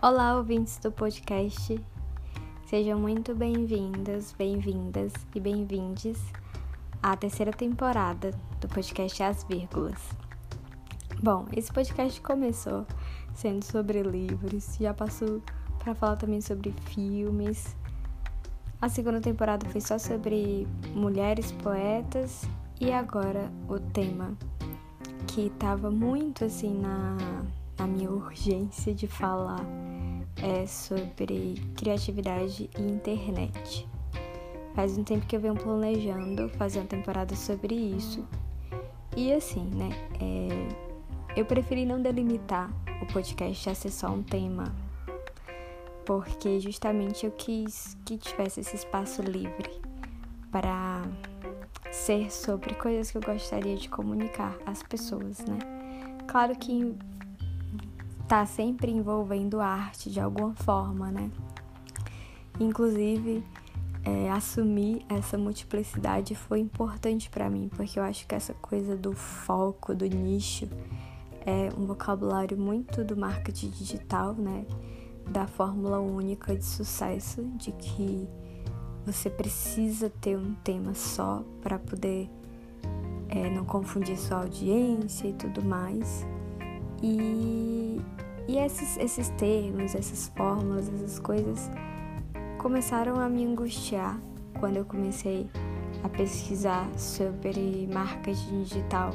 Olá, ouvintes do podcast. Sejam muito bem-vindas, bem-vindas e bem-vindes à terceira temporada do podcast As Vírgulas. Bom, esse podcast começou sendo sobre livros, já passou para falar também sobre filmes. A segunda temporada foi só sobre mulheres poetas e agora o tema que estava muito assim na, na minha urgência de falar é sobre criatividade e internet. Faz um tempo que eu venho planejando fazer uma temporada sobre isso. E assim, né? É, eu preferi não delimitar o podcast a ser só um tema, porque justamente eu quis que tivesse esse espaço livre para ser sobre coisas que eu gostaria de comunicar às pessoas, né? Claro que tá sempre envolvendo arte de alguma forma, né? Inclusive, é, assumir essa multiplicidade foi importante para mim, porque eu acho que essa coisa do foco, do nicho, é um vocabulário muito do marketing digital, né? Da fórmula única de sucesso, de que você precisa ter um tema só para poder é, não confundir sua audiência e tudo mais. E, e esses, esses termos, essas fórmulas, essas coisas começaram a me angustiar quando eu comecei a pesquisar sobre marketing digital.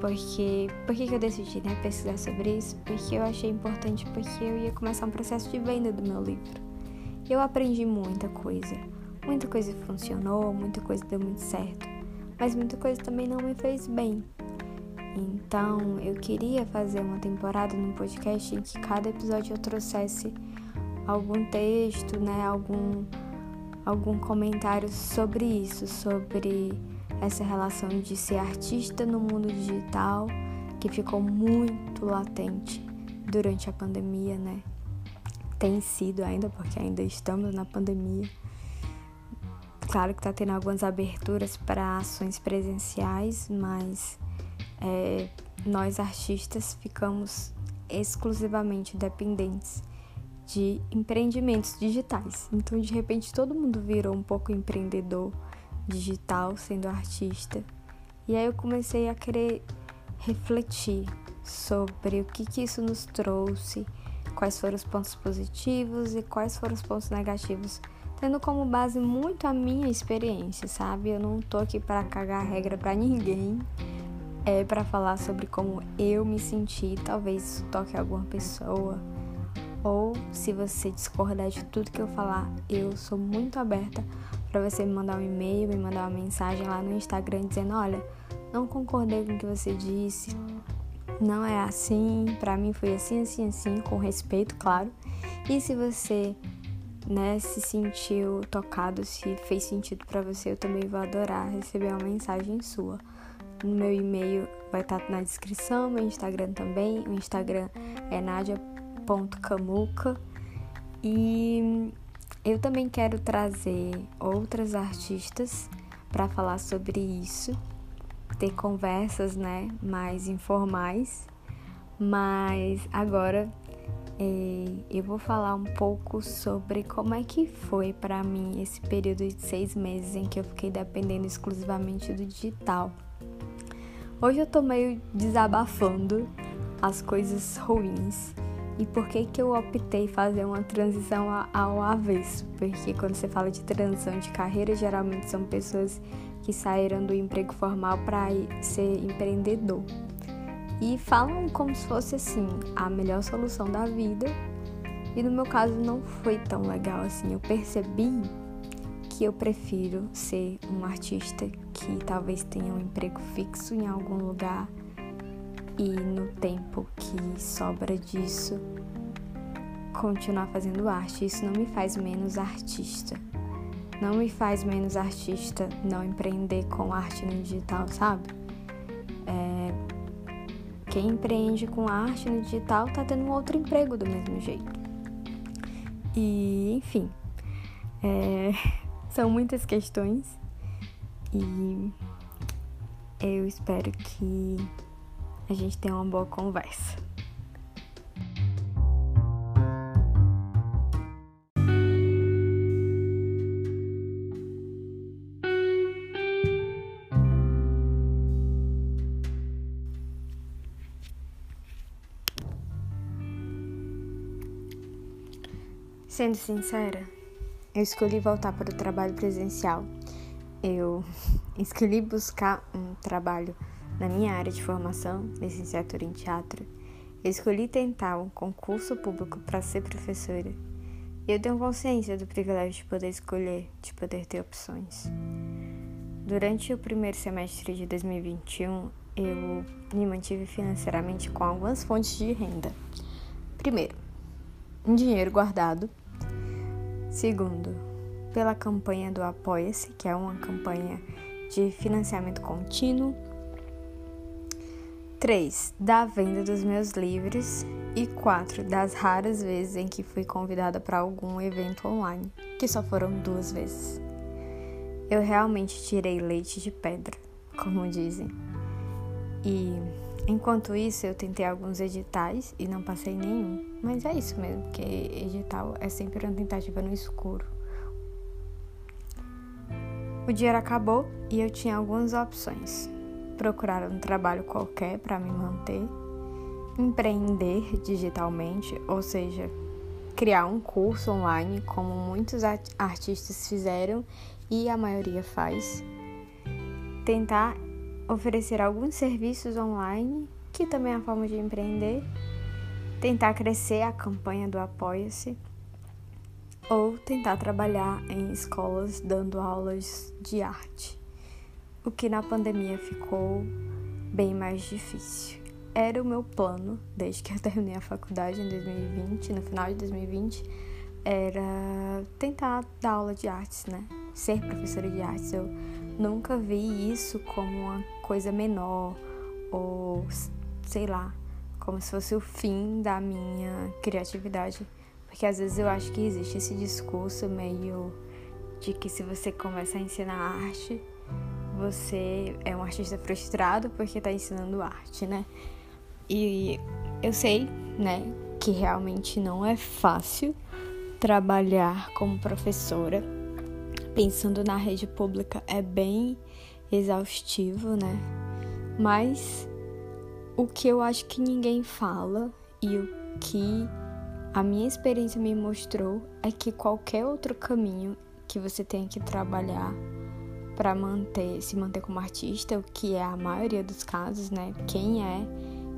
Porque, por que, eu decidi né, pesquisar sobre isso? Porque eu achei importante, porque eu ia começar um processo de venda do meu livro. Eu aprendi muita coisa. Muita coisa funcionou, muita coisa deu muito certo, mas muita coisa também não me fez bem. Então, eu queria fazer uma temporada num podcast em que cada episódio eu trouxesse algum texto, né, algum algum comentário sobre isso, sobre essa relação de ser artista no mundo digital, que ficou muito latente durante a pandemia, né? tem sido ainda, porque ainda estamos na pandemia. Claro que está tendo algumas aberturas para ações presenciais, mas é, nós artistas ficamos exclusivamente dependentes de empreendimentos digitais. Então, de repente, todo mundo virou um pouco empreendedor digital, sendo artista. E aí eu comecei a querer refletir sobre o que, que isso nos trouxe quais foram os pontos positivos e quais foram os pontos negativos, tendo como base muito a minha experiência, sabe? Eu não tô aqui para cagar regra para ninguém, é para falar sobre como eu me senti, talvez isso toque alguma pessoa. Ou se você discordar de tudo que eu falar, eu sou muito aberta para você me mandar um e-mail, me mandar uma mensagem lá no Instagram dizendo: "Olha, não concordei com o que você disse, não é assim, para mim foi assim, assim, assim, com respeito, claro. E se você, né, se sentiu tocado, se fez sentido para você, eu também vou adorar receber uma mensagem sua. No meu e-mail vai estar tá na descrição, meu Instagram também. O Instagram é nadia.camuca. E eu também quero trazer outras artistas para falar sobre isso ter conversas, né, mais informais. Mas agora é, eu vou falar um pouco sobre como é que foi para mim esse período de seis meses em que eu fiquei dependendo exclusivamente do digital. Hoje eu tô meio desabafando as coisas ruins e por que que eu optei fazer uma transição ao avesso? Porque quando você fala de transição de carreira, geralmente são pessoas que saíram do emprego formal para ser empreendedor. E falam como se fosse assim, a melhor solução da vida. E no meu caso não foi tão legal assim. Eu percebi que eu prefiro ser um artista que talvez tenha um emprego fixo em algum lugar e no tempo que sobra disso continuar fazendo arte. Isso não me faz menos artista não me faz menos artista não empreender com arte no digital, sabe? É, quem empreende com arte no digital tá tendo um outro emprego do mesmo jeito. E, enfim, é, São muitas questões e eu espero que a gente tenha uma boa conversa. Sendo sincera, eu escolhi voltar para o trabalho presencial. Eu escolhi buscar um trabalho na minha área de formação, licenciatura em teatro. Eu escolhi tentar um concurso público para ser professora. E eu tenho consciência do privilégio de poder escolher, de poder ter opções. Durante o primeiro semestre de 2021, eu me mantive financeiramente com algumas fontes de renda. Primeiro, um dinheiro guardado Segundo, pela campanha do Apoia-se, que é uma campanha de financiamento contínuo. 3. Da venda dos meus livros. E 4. Das raras vezes em que fui convidada para algum evento online, que só foram duas vezes. Eu realmente tirei leite de pedra, como dizem. E Enquanto isso, eu tentei alguns editais e não passei nenhum. Mas é isso mesmo, porque edital é sempre uma tentativa no escuro. O dinheiro acabou e eu tinha algumas opções. Procurar um trabalho qualquer para me manter, empreender digitalmente, ou seja, criar um curso online, como muitos artistas fizeram e a maioria faz, tentar oferecer alguns serviços online, que também é uma forma de empreender, tentar crescer a campanha do Apoia-se, ou tentar trabalhar em escolas dando aulas de arte, o que na pandemia ficou bem mais difícil. Era o meu plano, desde que eu terminei a faculdade em 2020, no final de 2020, era tentar dar aula de artes, né? Ser professora de artes. Eu nunca vi isso como uma coisa menor ou sei lá, como se fosse o fim da minha criatividade. Porque às vezes eu acho que existe esse discurso meio de que se você começa a ensinar arte, você é um artista frustrado porque está ensinando arte, né? E eu sei, né, que realmente não é fácil trabalhar como professora pensando na rede pública é bem exaustivo, né? Mas o que eu acho que ninguém fala e o que a minha experiência me mostrou é que qualquer outro caminho que você tenha que trabalhar para manter, se manter como artista, o que é a maioria dos casos, né? Quem é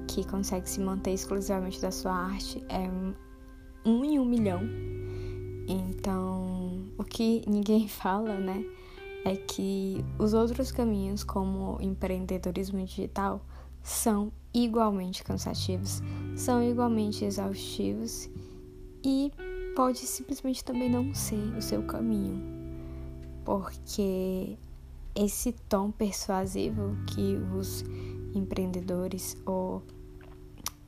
que consegue se manter exclusivamente da sua arte é um em um milhão. Então, o que ninguém fala, né, é que os outros caminhos, como empreendedorismo digital, são igualmente cansativos, são igualmente exaustivos e pode simplesmente também não ser o seu caminho, porque esse tom persuasivo que os empreendedores ou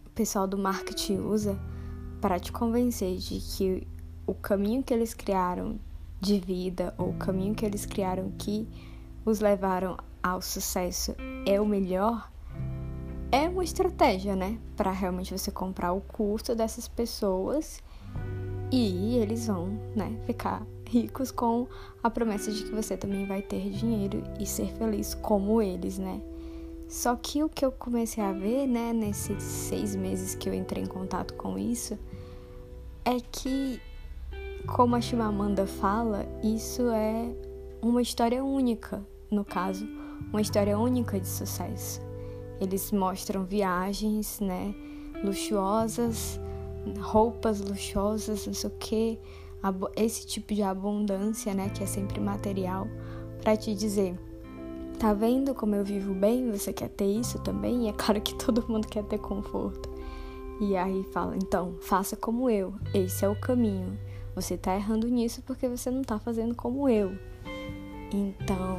o pessoal do marketing usa para te convencer de que o caminho que eles criaram de vida ou o caminho que eles criaram que os levaram ao sucesso é o melhor, é uma estratégia, né? Para realmente você comprar o curso dessas pessoas e eles vão, né, ficar ricos com a promessa de que você também vai ter dinheiro e ser feliz como eles, né? Só que o que eu comecei a ver, né, nesses seis meses que eu entrei em contato com isso, é que como a Chimamanda fala, isso é uma história única, no caso, uma história única de sucesso. Eles mostram viagens, né, luxuosas, roupas luxuosas, não sei o que, esse tipo de abundância, né, que é sempre material, para te dizer, tá vendo como eu vivo bem? Você quer ter isso também? E é claro que todo mundo quer ter conforto. E aí fala, então, faça como eu, esse é o caminho. Você tá errando nisso porque você não tá fazendo como eu. Então,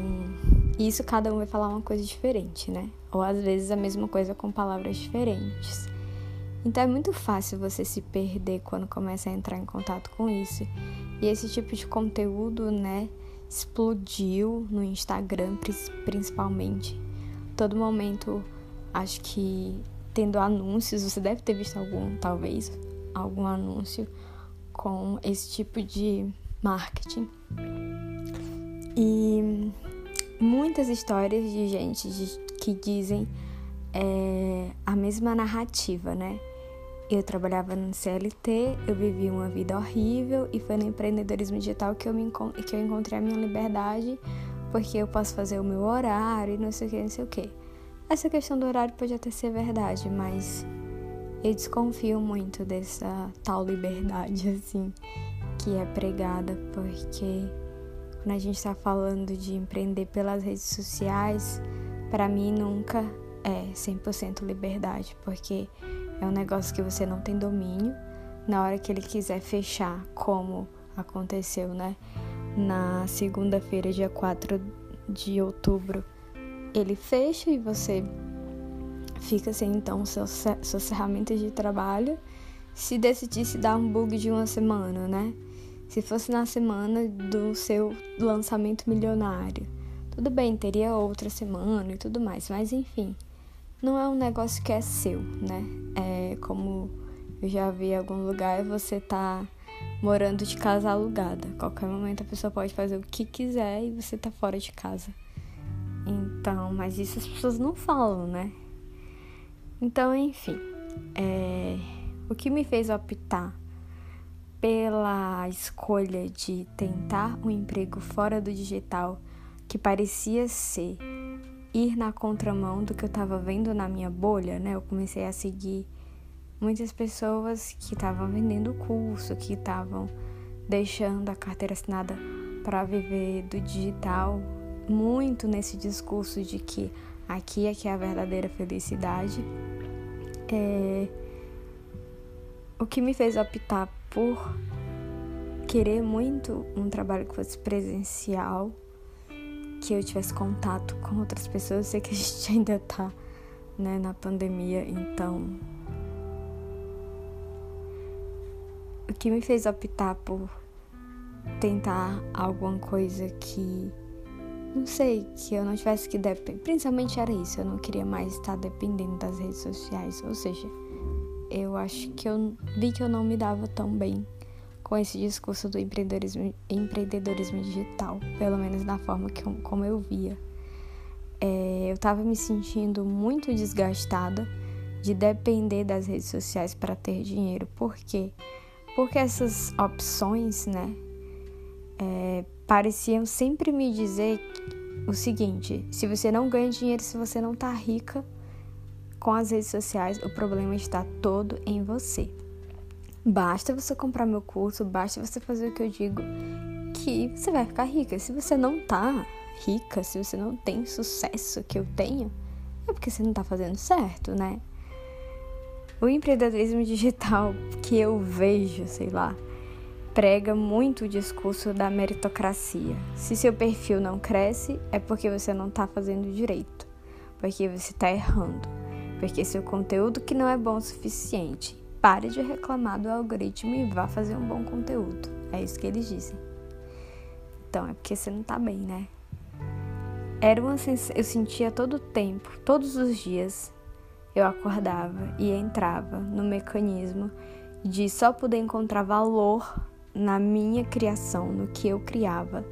isso cada um vai falar uma coisa diferente, né? Ou às vezes a mesma coisa com palavras diferentes. Então é muito fácil você se perder quando começa a entrar em contato com isso. E esse tipo de conteúdo, né, explodiu no Instagram principalmente. Todo momento, acho que tendo anúncios, você deve ter visto algum, talvez, algum anúncio com esse tipo de marketing. E muitas histórias de gente que dizem é, a mesma narrativa, né? Eu trabalhava no CLT, eu vivia uma vida horrível e foi no empreendedorismo digital que eu, me, que eu encontrei a minha liberdade, porque eu posso fazer o meu horário e não sei o que, não sei o que. Essa questão do horário pode até ser verdade, mas eu desconfio muito dessa tal liberdade, assim, que é pregada, porque quando a gente está falando de empreender pelas redes sociais, para mim nunca é 100% liberdade, porque é um negócio que você não tem domínio. Na hora que ele quiser fechar, como aconteceu, né? Na segunda-feira, dia 4 de outubro, ele fecha e você fica sem então suas, suas ferramentas de trabalho. Se decidisse dar um bug de uma semana, né? Se fosse na semana do seu lançamento milionário, tudo bem, teria outra semana e tudo mais, mas enfim não é um negócio que é seu, né? É como eu já vi em algum lugar, você tá morando de casa alugada. qualquer momento a pessoa pode fazer o que quiser e você tá fora de casa. Então, mas isso as pessoas não falam, né? Então, enfim, é... o que me fez optar pela escolha de tentar um emprego fora do digital que parecia ser ir na contramão do que eu estava vendo na minha bolha, né? Eu comecei a seguir muitas pessoas que estavam vendendo curso, que estavam deixando a carteira assinada para viver do digital, muito nesse discurso de que aqui é que é a verdadeira felicidade. É... O que me fez optar por querer muito um trabalho que fosse presencial que eu tivesse contato com outras pessoas. Eu sei que a gente ainda tá né, na pandemia, então. O que me fez optar por tentar alguma coisa que. Não sei, que eu não tivesse que depender. Principalmente era isso, eu não queria mais estar dependendo das redes sociais. Ou seja, eu acho que eu vi que eu não me dava tão bem com esse discurso do empreendedorismo, empreendedorismo digital, pelo menos na forma que eu, como eu via. É, eu estava me sentindo muito desgastada de depender das redes sociais para ter dinheiro. Por quê? Porque essas opções, né, é, pareciam sempre me dizer o seguinte: se você não ganha dinheiro, se você não tá rica com as redes sociais, o problema está todo em você. Basta você comprar meu curso, basta você fazer o que eu digo, que você vai ficar rica. Se você não tá rica, se você não tem sucesso que eu tenho, é porque você não tá fazendo certo, né? O empreendedorismo digital que eu vejo, sei lá, prega muito o discurso da meritocracia. Se seu perfil não cresce, é porque você não tá fazendo direito, porque você tá errando, porque seu conteúdo que não é bom o suficiente Pare de reclamar do algoritmo e vá fazer um bom conteúdo. É isso que eles dizem. Então, é porque você não tá bem, né? Era uma sens... eu sentia todo o tempo, todos os dias, eu acordava e entrava no mecanismo de só poder encontrar valor na minha criação, no que eu criava,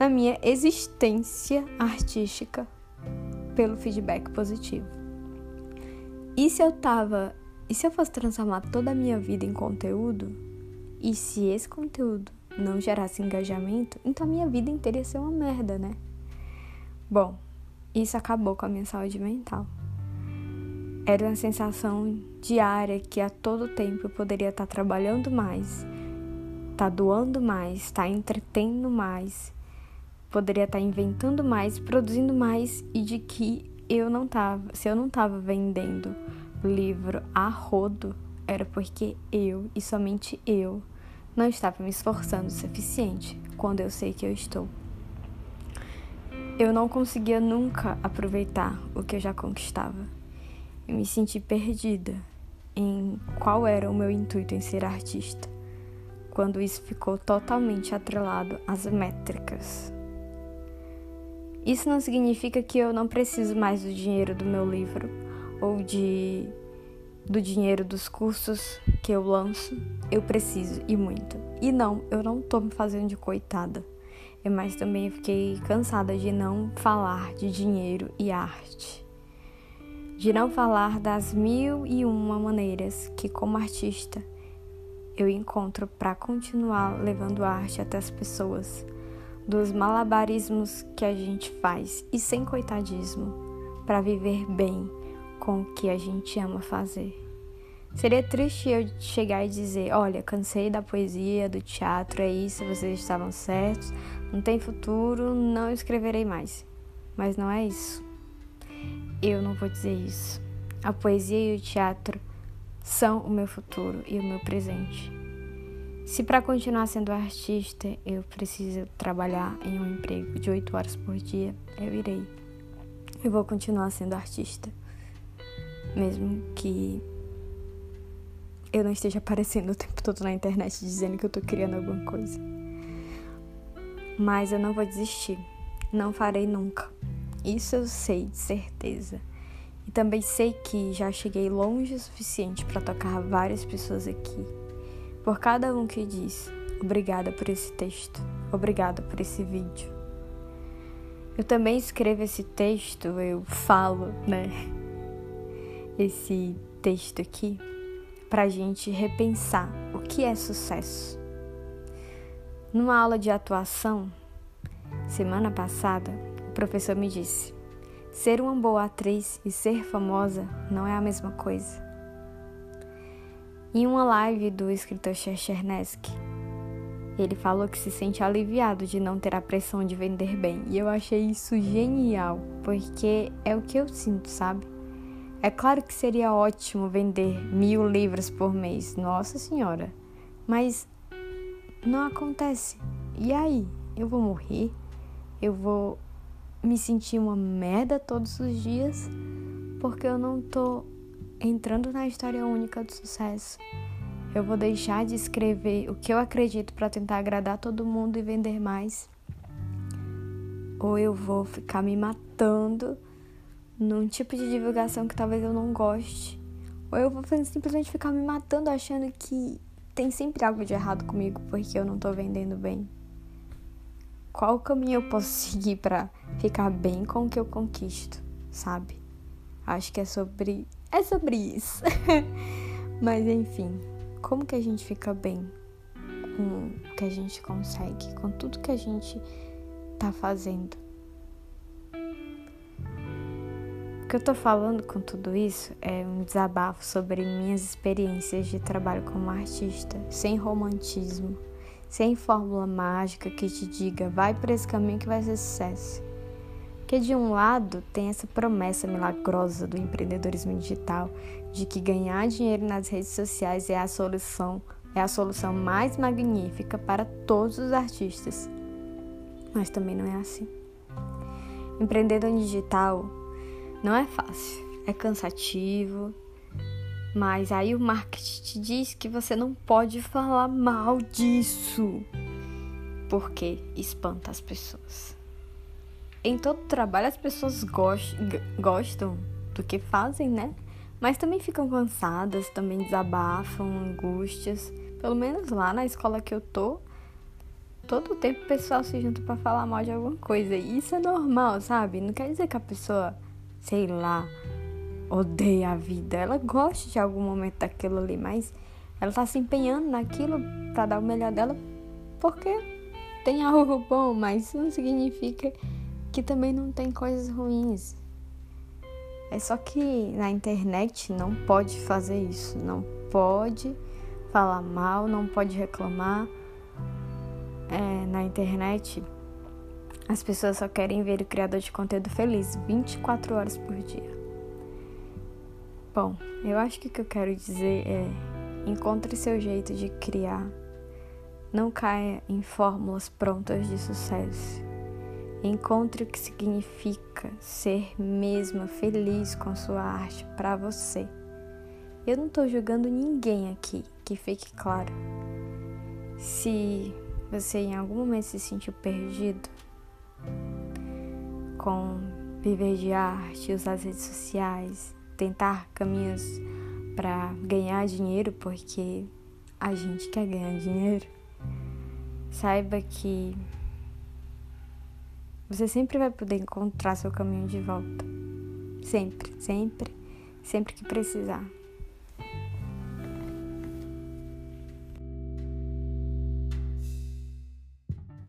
na minha existência artística pelo feedback positivo. E se eu tava e se eu fosse transformar toda a minha vida em conteúdo? E se esse conteúdo não gerasse engajamento, então a minha vida inteira ia ser uma merda, né? Bom, isso acabou com a minha saúde mental. Era uma sensação diária que a todo tempo eu poderia estar trabalhando mais, estar doando mais, estar entretendo mais, poderia estar inventando mais, produzindo mais e de que eu não tava, se eu não estava vendendo livro a rodo era porque eu e somente eu não estava me esforçando o suficiente quando eu sei que eu estou. Eu não conseguia nunca aproveitar o que eu já conquistava. Eu me senti perdida em qual era o meu intuito em ser artista, quando isso ficou totalmente atrelado às métricas. Isso não significa que eu não preciso mais do dinheiro do meu livro ou de do dinheiro dos cursos que eu lanço, eu preciso e muito. E não, eu não tô me fazendo de coitada. É mas também fiquei cansada de não falar de dinheiro e arte. de não falar das mil e uma maneiras que, como artista, eu encontro para continuar levando arte até as pessoas, dos malabarismos que a gente faz e sem coitadismo, para viver bem com o que a gente ama fazer. Seria triste eu chegar e dizer: olha, cansei da poesia, do teatro, é isso, vocês estavam certos, não tem futuro, não escreverei mais. Mas não é isso. Eu não vou dizer isso. A poesia e o teatro são o meu futuro e o meu presente. Se para continuar sendo artista eu preciso trabalhar em um emprego de oito horas por dia, eu irei. Eu vou continuar sendo artista. Mesmo que eu não esteja aparecendo o tempo todo na internet dizendo que eu tô criando alguma coisa. Mas eu não vou desistir. Não farei nunca. Isso eu sei de certeza. E também sei que já cheguei longe o suficiente para tocar várias pessoas aqui. Por cada um que diz: "Obrigada por esse texto. Obrigada por esse vídeo". Eu também escrevo esse texto, eu falo, né? Esse texto aqui para a gente repensar o que é sucesso. Numa aula de atuação, semana passada, o professor me disse: ser uma boa atriz e ser famosa não é a mesma coisa. Em uma live do escritor Cherchernesky, ele falou que se sente aliviado de não ter a pressão de vender bem. E eu achei isso genial, porque é o que eu sinto, sabe? É claro que seria ótimo vender mil livros por mês, nossa senhora, mas não acontece. E aí? Eu vou morrer? Eu vou me sentir uma merda todos os dias porque eu não tô entrando na história única do sucesso. Eu vou deixar de escrever o que eu acredito para tentar agradar todo mundo e vender mais. Ou eu vou ficar me matando num tipo de divulgação que talvez eu não goste. Ou eu vou simplesmente ficar me matando achando que tem sempre algo de errado comigo porque eu não tô vendendo bem. Qual caminho eu posso seguir para ficar bem com o que eu conquisto, sabe? Acho que é sobre é sobre isso. Mas enfim, como que a gente fica bem com o que a gente consegue, com tudo que a gente tá fazendo? que eu tô falando com tudo isso é um desabafo sobre minhas experiências de trabalho como artista, sem romantismo, sem fórmula mágica que te diga vai por esse caminho que vai ser sucesso. Porque de um lado tem essa promessa milagrosa do empreendedorismo digital de que ganhar dinheiro nas redes sociais é a solução, é a solução mais magnífica para todos os artistas. Mas também não é assim. Empreendedor digital não é fácil, é cansativo, mas aí o marketing te diz que você não pode falar mal disso, porque espanta as pessoas. Em todo trabalho as pessoas gostam do que fazem, né? Mas também ficam cansadas, também desabafam, angústias. Pelo menos lá na escola que eu tô, todo o tempo o pessoal se junta para falar mal de alguma coisa. E isso é normal, sabe? Não quer dizer que a pessoa sei lá, odeia a vida. Ela gosta de algum momento daquilo ali, mas ela tá se empenhando naquilo para dar o melhor dela porque tem algo bom, mas isso não significa que também não tem coisas ruins. É só que na internet não pode fazer isso, não pode falar mal, não pode reclamar. É, na internet as pessoas só querem ver o criador de conteúdo feliz 24 horas por dia. Bom, eu acho que o que eu quero dizer é: encontre seu jeito de criar. Não caia em fórmulas prontas de sucesso. Encontre o que significa ser mesmo feliz com sua arte para você. Eu não estou julgando ninguém aqui, que fique claro. Se você em algum momento se sentiu perdido, com viver de arte, usar as redes sociais, tentar caminhos para ganhar dinheiro, porque a gente quer ganhar dinheiro. Saiba que você sempre vai poder encontrar seu caminho de volta. Sempre, sempre. sempre que precisar.